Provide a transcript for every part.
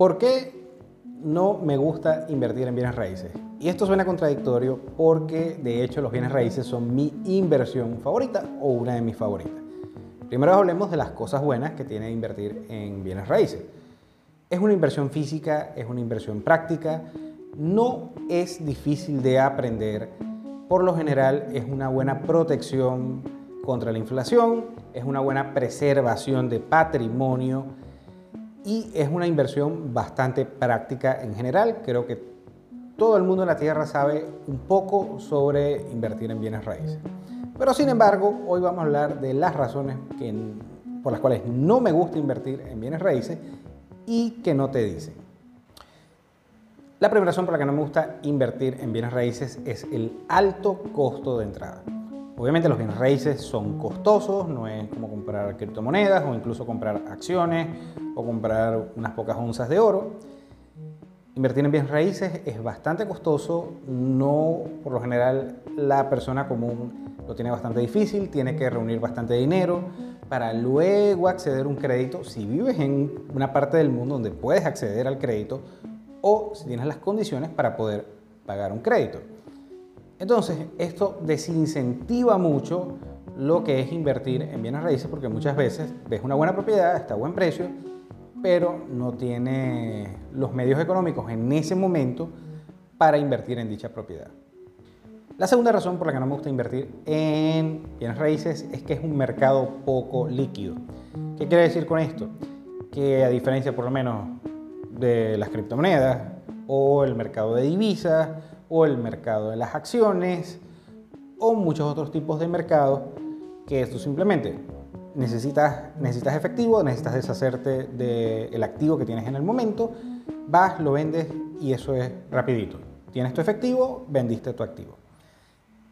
¿Por qué no me gusta invertir en bienes raíces? Y esto suena contradictorio porque de hecho los bienes raíces son mi inversión favorita o una de mis favoritas. Primero hablemos de las cosas buenas que tiene invertir en bienes raíces. Es una inversión física, es una inversión práctica, no es difícil de aprender, por lo general es una buena protección contra la inflación, es una buena preservación de patrimonio y es una inversión bastante práctica en general. Creo que todo el mundo en la Tierra sabe un poco sobre invertir en bienes raíces. Pero sin embargo, hoy vamos a hablar de las razones por las cuales no me gusta invertir en bienes raíces y que no te dicen. La primera razón por la que no me gusta invertir en bienes raíces es el alto costo de entrada. Obviamente los bienes raíces son costosos, no es como comprar criptomonedas o incluso comprar acciones o comprar unas pocas onzas de oro. Invertir en bienes raíces es bastante costoso, no por lo general la persona común lo tiene bastante difícil, tiene que reunir bastante dinero para luego acceder a un crédito si vives en una parte del mundo donde puedes acceder al crédito o si tienes las condiciones para poder pagar un crédito. Entonces, esto desincentiva mucho lo que es invertir en bienes raíces porque muchas veces ves una buena propiedad, está a buen precio, pero no tiene los medios económicos en ese momento para invertir en dicha propiedad. La segunda razón por la que no me gusta invertir en bienes raíces es que es un mercado poco líquido. ¿Qué quiere decir con esto? Que a diferencia por lo menos de las criptomonedas o el mercado de divisas o el mercado de las acciones o muchos otros tipos de mercados que esto simplemente necesitas, necesitas efectivo, necesitas deshacerte del activo que tienes en el momento, vas, lo vendes y eso es rapidito. Tienes tu efectivo, vendiste tu activo.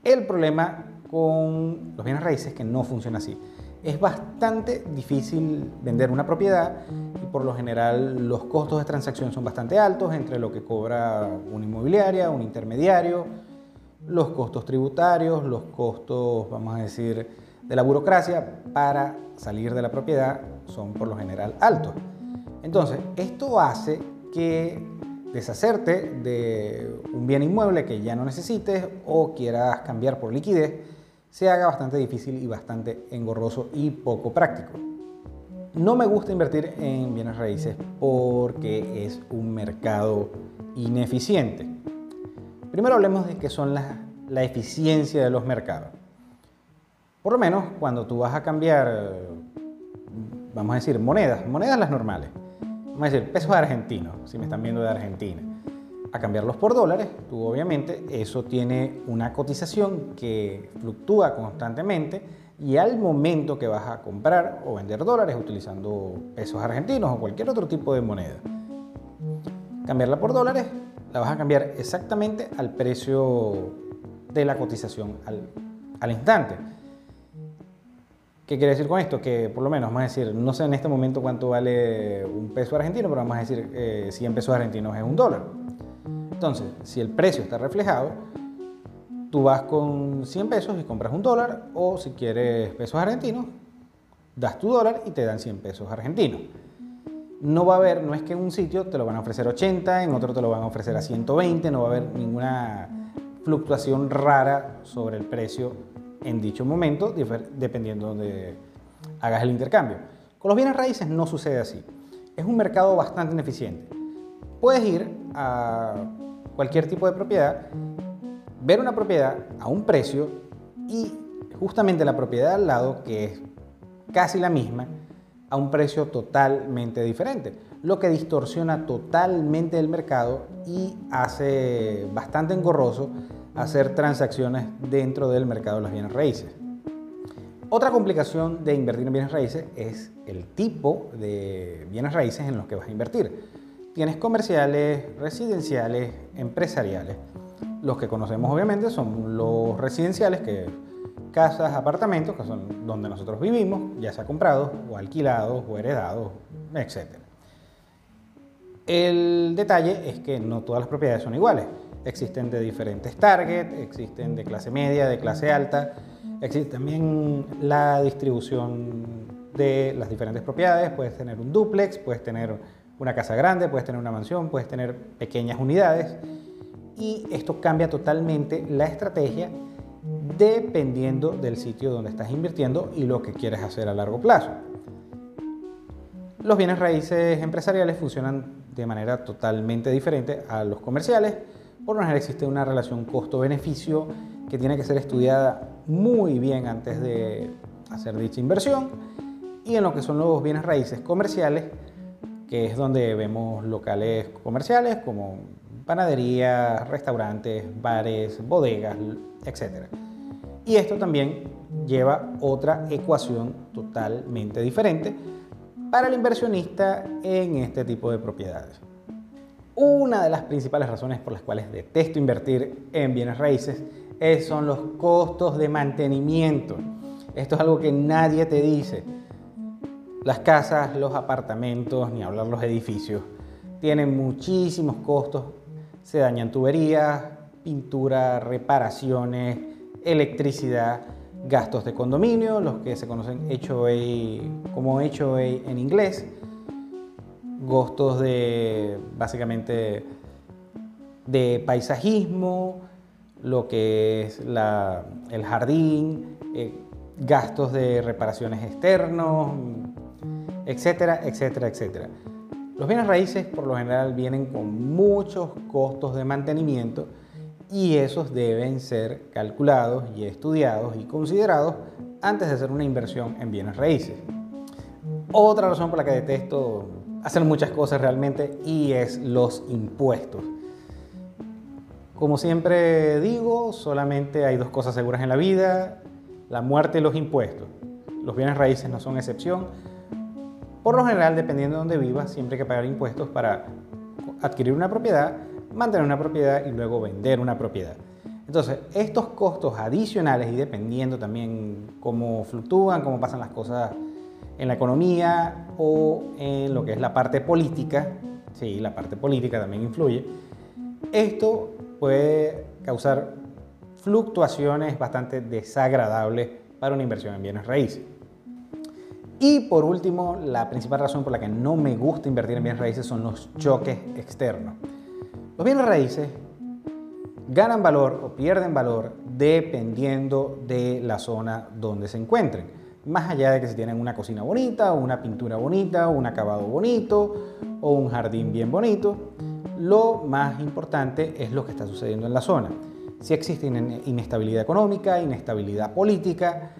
El problema con los bienes raíces es que no funciona así. Es bastante difícil vender una propiedad y por lo general los costos de transacción son bastante altos entre lo que cobra una inmobiliaria, un intermediario, los costos tributarios, los costos, vamos a decir, de la burocracia para salir de la propiedad son por lo general altos. Entonces, esto hace que deshacerte de un bien inmueble que ya no necesites o quieras cambiar por liquidez se haga bastante difícil y bastante engorroso y poco práctico. No me gusta invertir en bienes raíces porque es un mercado ineficiente. Primero hablemos de qué son la, la eficiencia de los mercados. Por lo menos cuando tú vas a cambiar, vamos a decir, monedas, monedas las normales, vamos a decir pesos argentinos, si me están viendo de Argentina, a cambiarlos por dólares, tú obviamente eso tiene una cotización que fluctúa constantemente y al momento que vas a comprar o vender dólares utilizando pesos argentinos o cualquier otro tipo de moneda, cambiarla por dólares, la vas a cambiar exactamente al precio de la cotización al, instante. ¿Qué quiere decir con esto? Que por lo menos, vamos a decir, no sé en este momento cuánto vale un peso argentino, pero vamos a decir eh, 100 pesos argentinos es un dólar. Entonces, si el precio está reflejado, tú vas con 100 pesos y compras un dólar, o si quieres pesos argentinos, das tu dólar y te dan 100 pesos argentinos. No va a haber, no es que en un sitio te lo van a ofrecer 80, en otro te lo van a ofrecer a 120, no va a haber ninguna fluctuación rara sobre el precio en dicho momento, dependiendo de hagas el intercambio. Con los bienes raíces no sucede así. Es un mercado bastante ineficiente. Puedes ir a cualquier tipo de propiedad, ver una propiedad a un precio y justamente la propiedad al lado, que es casi la misma, a un precio totalmente diferente, lo que distorsiona totalmente el mercado y hace bastante engorroso hacer transacciones dentro del mercado de los bienes raíces. Otra complicación de invertir en bienes raíces es el tipo de bienes raíces en los que vas a invertir. Tienes comerciales, residenciales, empresariales. Los que conocemos obviamente son los residenciales, que casas, apartamentos, que son donde nosotros vivimos, ya sea comprados o alquilados o heredados, etc. El detalle es que no todas las propiedades son iguales. Existen de diferentes targets, existen de clase media, de clase alta. Existe también la distribución de las diferentes propiedades. Puedes tener un duplex, puedes tener una casa grande, puedes tener una mansión, puedes tener pequeñas unidades y esto cambia totalmente la estrategia dependiendo del sitio donde estás invirtiendo y lo que quieres hacer a largo plazo. Los bienes raíces empresariales funcionan de manera totalmente diferente a los comerciales. Por lo general existe una relación costo-beneficio que tiene que ser estudiada muy bien antes de hacer dicha inversión. Y en lo que son los bienes raíces comerciales, que es donde vemos locales comerciales como panaderías, restaurantes, bares, bodegas, etc. Y esto también lleva otra ecuación totalmente diferente para el inversionista en este tipo de propiedades. Una de las principales razones por las cuales detesto invertir en bienes raíces son los costos de mantenimiento. Esto es algo que nadie te dice. Las casas, los apartamentos, ni hablar los edificios, tienen muchísimos costos. Se dañan tuberías, pintura, reparaciones, electricidad, gastos de condominio, los que se conocen HOA como HOA en inglés, gastos de básicamente de paisajismo, lo que es el jardín, eh, gastos de reparaciones externos, etcétera, etcétera, etcétera. Los bienes raíces por lo general vienen con muchos costos de mantenimiento y esos deben ser calculados y estudiados y considerados antes de hacer una inversión en bienes raíces. Otra razón por la que detesto hacer muchas cosas realmente y es los impuestos. Como siempre digo, solamente hay dos cosas seguras en la vida, la muerte y los impuestos. Los bienes raíces no son excepción. Por lo general, dependiendo de dónde vivas, siempre hay que pagar impuestos para adquirir una propiedad mantener una propiedad y luego vender una propiedad. Entonces, estos costos adicionales y dependiendo también cómo fluctúan, cómo pasan las cosas en la economía o en lo que es la parte política, sí, la parte política también influye, esto puede causar fluctuaciones bastante desagradables para una inversión en bienes raíces. Y por último, la principal razón por la que no me gusta invertir en bienes raíces son los choques externos. Los bienes raíces ganan valor o pierden valor dependiendo de la zona donde se encuentren. Más allá de que si tienen una cocina bonita, o una pintura bonita, un acabado bonito o un jardín bien bonito, lo más importante es lo que está sucediendo en la zona. Si existe inestabilidad económica, inestabilidad política,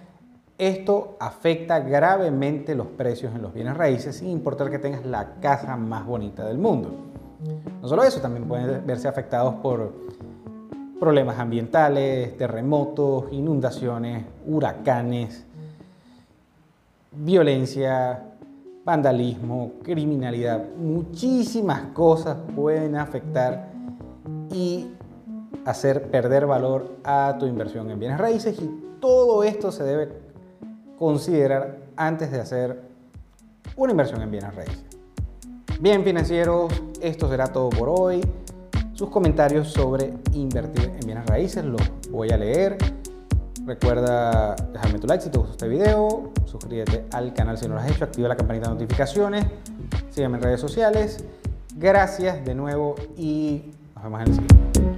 esto afecta gravemente los precios en los bienes raíces sin importar que tengas la casa más bonita del mundo. No solo eso, también pueden verse afectados por problemas ambientales, terremotos, inundaciones, huracanes, violencia, vandalismo, criminalidad. Muchísimas cosas pueden afectar y hacer perder valor a tu inversión en bienes raíces y todo esto se debe considerar antes de hacer una inversión en bienes raíces. Bien financieros, esto será todo por hoy. Sus comentarios sobre invertir en bienes raíces los voy a leer. Recuerda dejarme tu like si te gustó este video, suscríbete al canal si no lo has hecho, activa la campanita de notificaciones, sígueme en redes sociales. Gracias de nuevo y nos vemos en el siguiente.